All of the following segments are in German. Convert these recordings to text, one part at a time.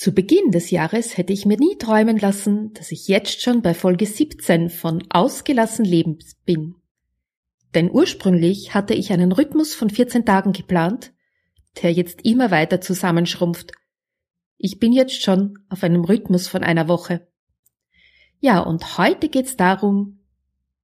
Zu Beginn des Jahres hätte ich mir nie träumen lassen, dass ich jetzt schon bei Folge 17 von Ausgelassen Leben bin. Denn ursprünglich hatte ich einen Rhythmus von 14 Tagen geplant, der jetzt immer weiter zusammenschrumpft. Ich bin jetzt schon auf einem Rhythmus von einer Woche. Ja, und heute geht's darum,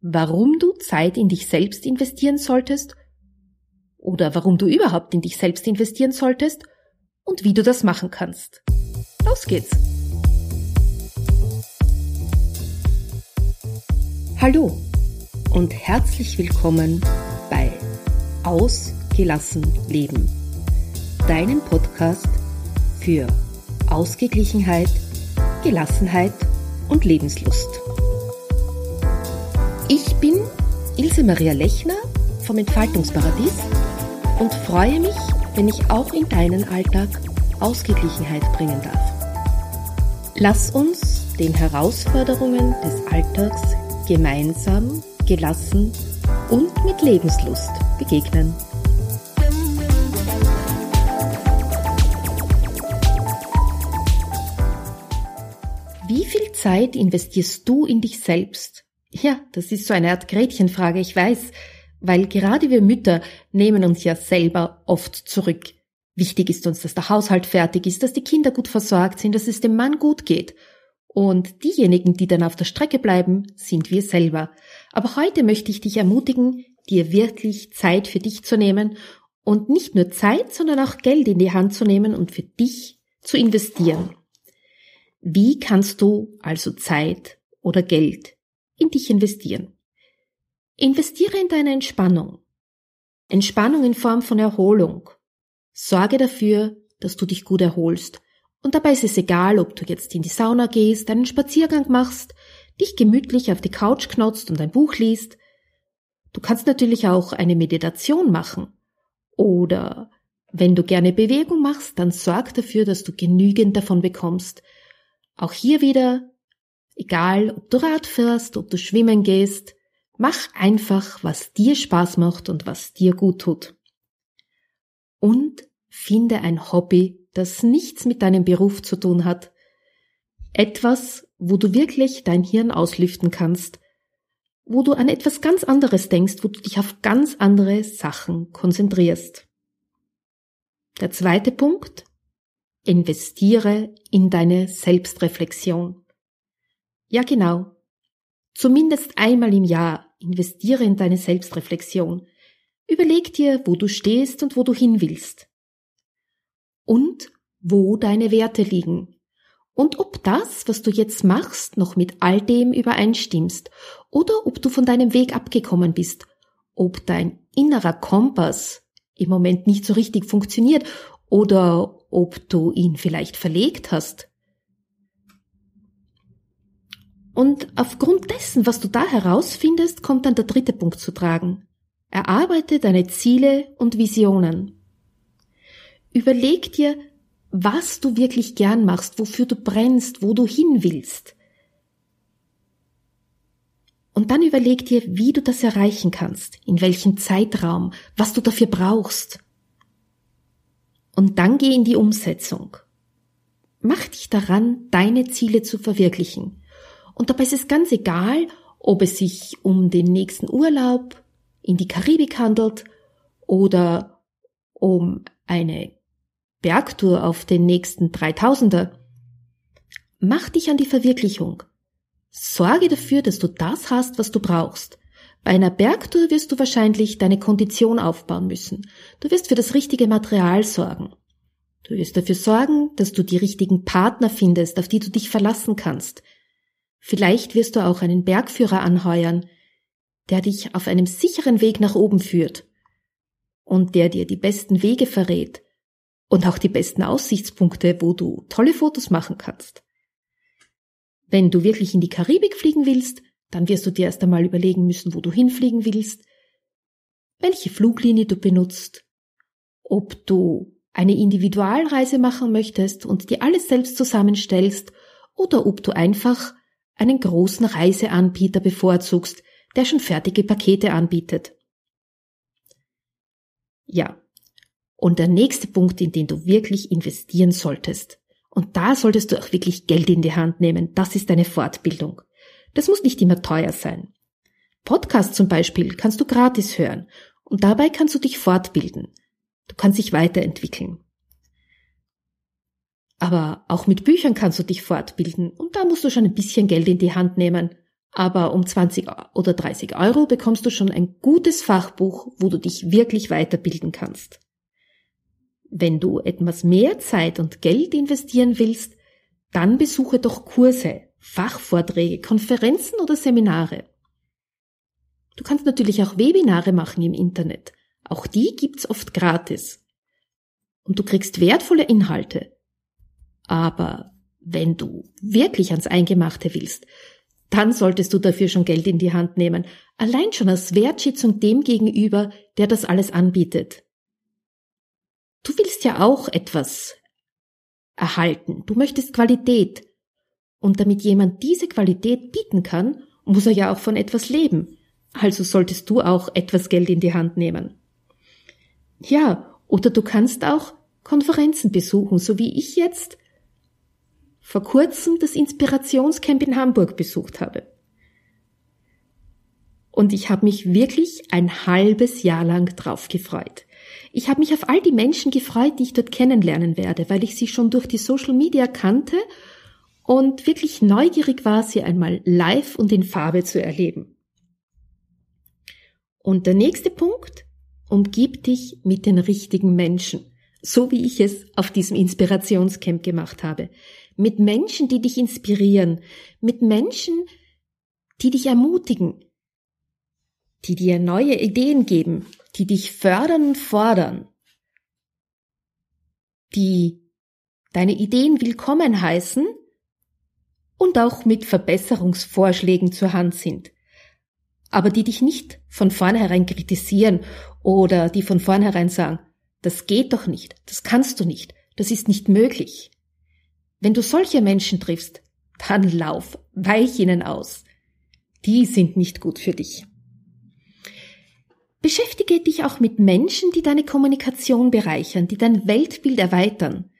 warum du Zeit in dich selbst investieren solltest oder warum du überhaupt in dich selbst investieren solltest und wie du das machen kannst. Los geht's! Hallo und herzlich willkommen bei Ausgelassen Leben, deinem Podcast für Ausgeglichenheit, Gelassenheit und Lebenslust. Ich bin Ilse Maria Lechner vom Entfaltungsparadies und freue mich, wenn ich auch in deinen Alltag Ausgeglichenheit bringen darf. Lass uns den Herausforderungen des Alltags gemeinsam, gelassen und mit Lebenslust begegnen. Wie viel Zeit investierst du in dich selbst? Ja, das ist so eine Art Gretchenfrage, ich weiß, weil gerade wir Mütter nehmen uns ja selber oft zurück. Wichtig ist uns, dass der Haushalt fertig ist, dass die Kinder gut versorgt sind, dass es dem Mann gut geht. Und diejenigen, die dann auf der Strecke bleiben, sind wir selber. Aber heute möchte ich dich ermutigen, dir wirklich Zeit für dich zu nehmen und nicht nur Zeit, sondern auch Geld in die Hand zu nehmen und für dich zu investieren. Wie kannst du also Zeit oder Geld in dich investieren? Investiere in deine Entspannung. Entspannung in Form von Erholung. Sorge dafür, dass du dich gut erholst. Und dabei ist es egal, ob du jetzt in die Sauna gehst, einen Spaziergang machst, dich gemütlich auf die Couch knotzt und ein Buch liest. Du kannst natürlich auch eine Meditation machen. Oder wenn du gerne Bewegung machst, dann sorg dafür, dass du genügend davon bekommst. Auch hier wieder, egal ob du Rad fährst, ob du schwimmen gehst, Mach einfach, was dir Spaß macht und was dir gut tut. Und finde ein Hobby, das nichts mit deinem Beruf zu tun hat. Etwas, wo du wirklich dein Hirn auslüften kannst, wo du an etwas ganz anderes denkst, wo du dich auf ganz andere Sachen konzentrierst. Der zweite Punkt. Investiere in deine Selbstreflexion. Ja genau. Zumindest einmal im Jahr Investiere in deine Selbstreflexion. Überleg dir, wo du stehst und wo du hin willst. Und wo deine Werte liegen. Und ob das, was du jetzt machst, noch mit all dem übereinstimmst oder ob du von deinem Weg abgekommen bist, ob dein innerer Kompass im Moment nicht so richtig funktioniert oder ob du ihn vielleicht verlegt hast. Und aufgrund dessen, was du da herausfindest, kommt dann der dritte Punkt zu tragen. Erarbeite deine Ziele und Visionen. Überleg dir, was du wirklich gern machst, wofür du brennst, wo du hin willst. Und dann überleg dir, wie du das erreichen kannst, in welchem Zeitraum, was du dafür brauchst. Und dann geh in die Umsetzung. Mach dich daran, deine Ziele zu verwirklichen. Und dabei ist es ganz egal, ob es sich um den nächsten Urlaub in die Karibik handelt oder um eine Bergtour auf den nächsten 3000er. Mach dich an die Verwirklichung. Sorge dafür, dass du das hast, was du brauchst. Bei einer Bergtour wirst du wahrscheinlich deine Kondition aufbauen müssen. Du wirst für das richtige Material sorgen. Du wirst dafür sorgen, dass du die richtigen Partner findest, auf die du dich verlassen kannst, Vielleicht wirst du auch einen Bergführer anheuern, der dich auf einem sicheren Weg nach oben führt und der dir die besten Wege verrät und auch die besten Aussichtspunkte, wo du tolle Fotos machen kannst. Wenn du wirklich in die Karibik fliegen willst, dann wirst du dir erst einmal überlegen müssen, wo du hinfliegen willst, welche Fluglinie du benutzt, ob du eine Individualreise machen möchtest und dir alles selbst zusammenstellst oder ob du einfach einen großen Reiseanbieter bevorzugst, der schon fertige Pakete anbietet. Ja. Und der nächste Punkt, in den du wirklich investieren solltest. Und da solltest du auch wirklich Geld in die Hand nehmen. Das ist eine Fortbildung. Das muss nicht immer teuer sein. Podcast zum Beispiel kannst du gratis hören und dabei kannst du dich fortbilden. Du kannst dich weiterentwickeln. Aber auch mit Büchern kannst du dich fortbilden und da musst du schon ein bisschen Geld in die Hand nehmen. Aber um 20 oder 30 Euro bekommst du schon ein gutes Fachbuch, wo du dich wirklich weiterbilden kannst. Wenn du etwas mehr Zeit und Geld investieren willst, dann besuche doch Kurse, Fachvorträge, Konferenzen oder Seminare. Du kannst natürlich auch Webinare machen im Internet. Auch die gibt's oft gratis. Und du kriegst wertvolle Inhalte. Aber wenn du wirklich ans Eingemachte willst, dann solltest du dafür schon Geld in die Hand nehmen, allein schon als Wertschätzung dem gegenüber, der das alles anbietet. Du willst ja auch etwas erhalten. Du möchtest Qualität. Und damit jemand diese Qualität bieten kann, muss er ja auch von etwas leben. Also solltest du auch etwas Geld in die Hand nehmen. Ja, oder du kannst auch Konferenzen besuchen, so wie ich jetzt vor kurzem das Inspirationscamp in Hamburg besucht habe. Und ich habe mich wirklich ein halbes Jahr lang drauf gefreut. Ich habe mich auf all die Menschen gefreut, die ich dort kennenlernen werde, weil ich sie schon durch die Social Media kannte und wirklich neugierig war, sie einmal live und in Farbe zu erleben. Und der nächste Punkt, umgib dich mit den richtigen Menschen, so wie ich es auf diesem Inspirationscamp gemacht habe. Mit Menschen, die dich inspirieren, mit Menschen, die dich ermutigen, die dir neue Ideen geben, die dich fördern und fordern, die deine Ideen willkommen heißen und auch mit Verbesserungsvorschlägen zur Hand sind, aber die dich nicht von vornherein kritisieren oder die von vornherein sagen, das geht doch nicht, das kannst du nicht, das ist nicht möglich. Wenn du solche Menschen triffst, dann lauf, weich ihnen aus. Die sind nicht gut für dich. Beschäftige dich auch mit Menschen, die deine Kommunikation bereichern, die dein Weltbild erweitern.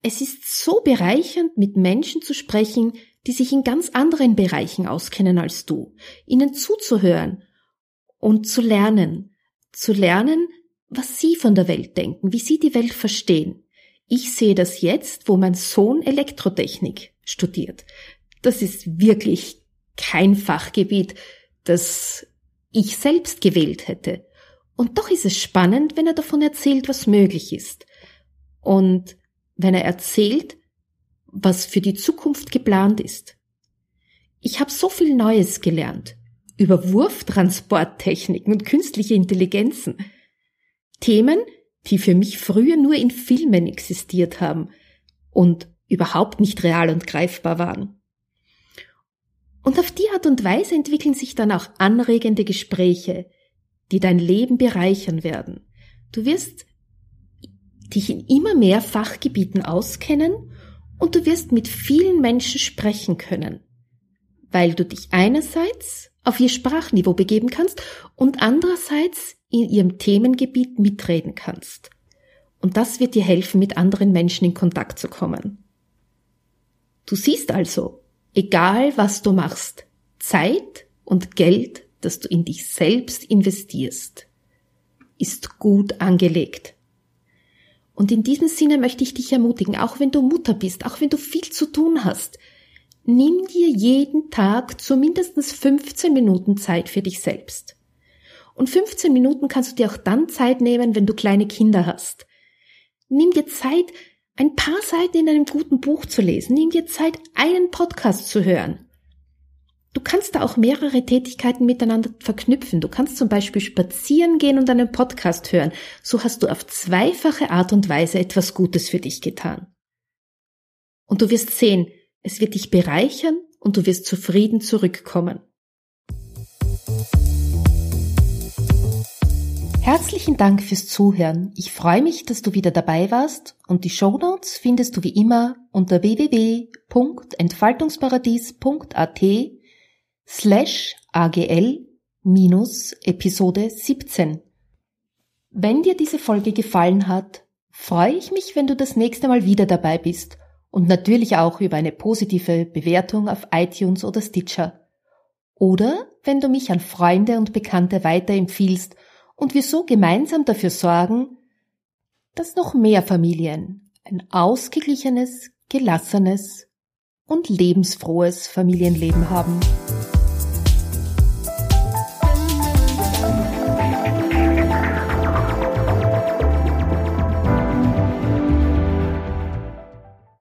Es ist so bereichernd, mit Menschen zu sprechen, die sich in ganz anderen Bereichen auskennen als du, ihnen zuzuhören und zu lernen, zu lernen, was sie von der Welt denken, wie sie die Welt verstehen. Ich sehe das jetzt, wo mein Sohn Elektrotechnik studiert. Das ist wirklich kein Fachgebiet, das ich selbst gewählt hätte. Und doch ist es spannend, wenn er davon erzählt, was möglich ist. Und wenn er erzählt, was für die Zukunft geplant ist. Ich habe so viel Neues gelernt über Wurftransporttechniken und künstliche Intelligenzen. Themen, die für mich früher nur in Filmen existiert haben und überhaupt nicht real und greifbar waren. Und auf die Art und Weise entwickeln sich dann auch anregende Gespräche, die dein Leben bereichern werden. Du wirst dich in immer mehr Fachgebieten auskennen und du wirst mit vielen Menschen sprechen können, weil du dich einerseits auf ihr Sprachniveau begeben kannst und andererseits in ihrem Themengebiet mitreden kannst. Und das wird dir helfen, mit anderen Menschen in Kontakt zu kommen. Du siehst also, Egal was du machst, Zeit und Geld, das du in dich selbst investierst, ist gut angelegt. Und in diesem Sinne möchte ich dich ermutigen, auch wenn du Mutter bist, auch wenn du viel zu tun hast, nimm dir jeden Tag zumindest 15 Minuten Zeit für dich selbst. Und 15 Minuten kannst du dir auch dann Zeit nehmen, wenn du kleine Kinder hast. Nimm dir Zeit, ein paar Seiten in einem guten Buch zu lesen. Nimm dir Zeit, einen Podcast zu hören. Du kannst da auch mehrere Tätigkeiten miteinander verknüpfen. Du kannst zum Beispiel spazieren gehen und einen Podcast hören. So hast du auf zweifache Art und Weise etwas Gutes für dich getan. Und du wirst sehen, es wird dich bereichern und du wirst zufrieden zurückkommen. Herzlichen Dank fürs Zuhören. Ich freue mich, dass du wieder dabei warst und die Show Notes findest du wie immer unter www.entfaltungsparadies.at slash agl minus Episode 17. Wenn dir diese Folge gefallen hat, freue ich mich, wenn du das nächste Mal wieder dabei bist und natürlich auch über eine positive Bewertung auf iTunes oder Stitcher. Oder wenn du mich an Freunde und Bekannte weiterempfiehlst und wir so gemeinsam dafür sorgen, dass noch mehr Familien ein ausgeglichenes, gelassenes und lebensfrohes Familienleben haben.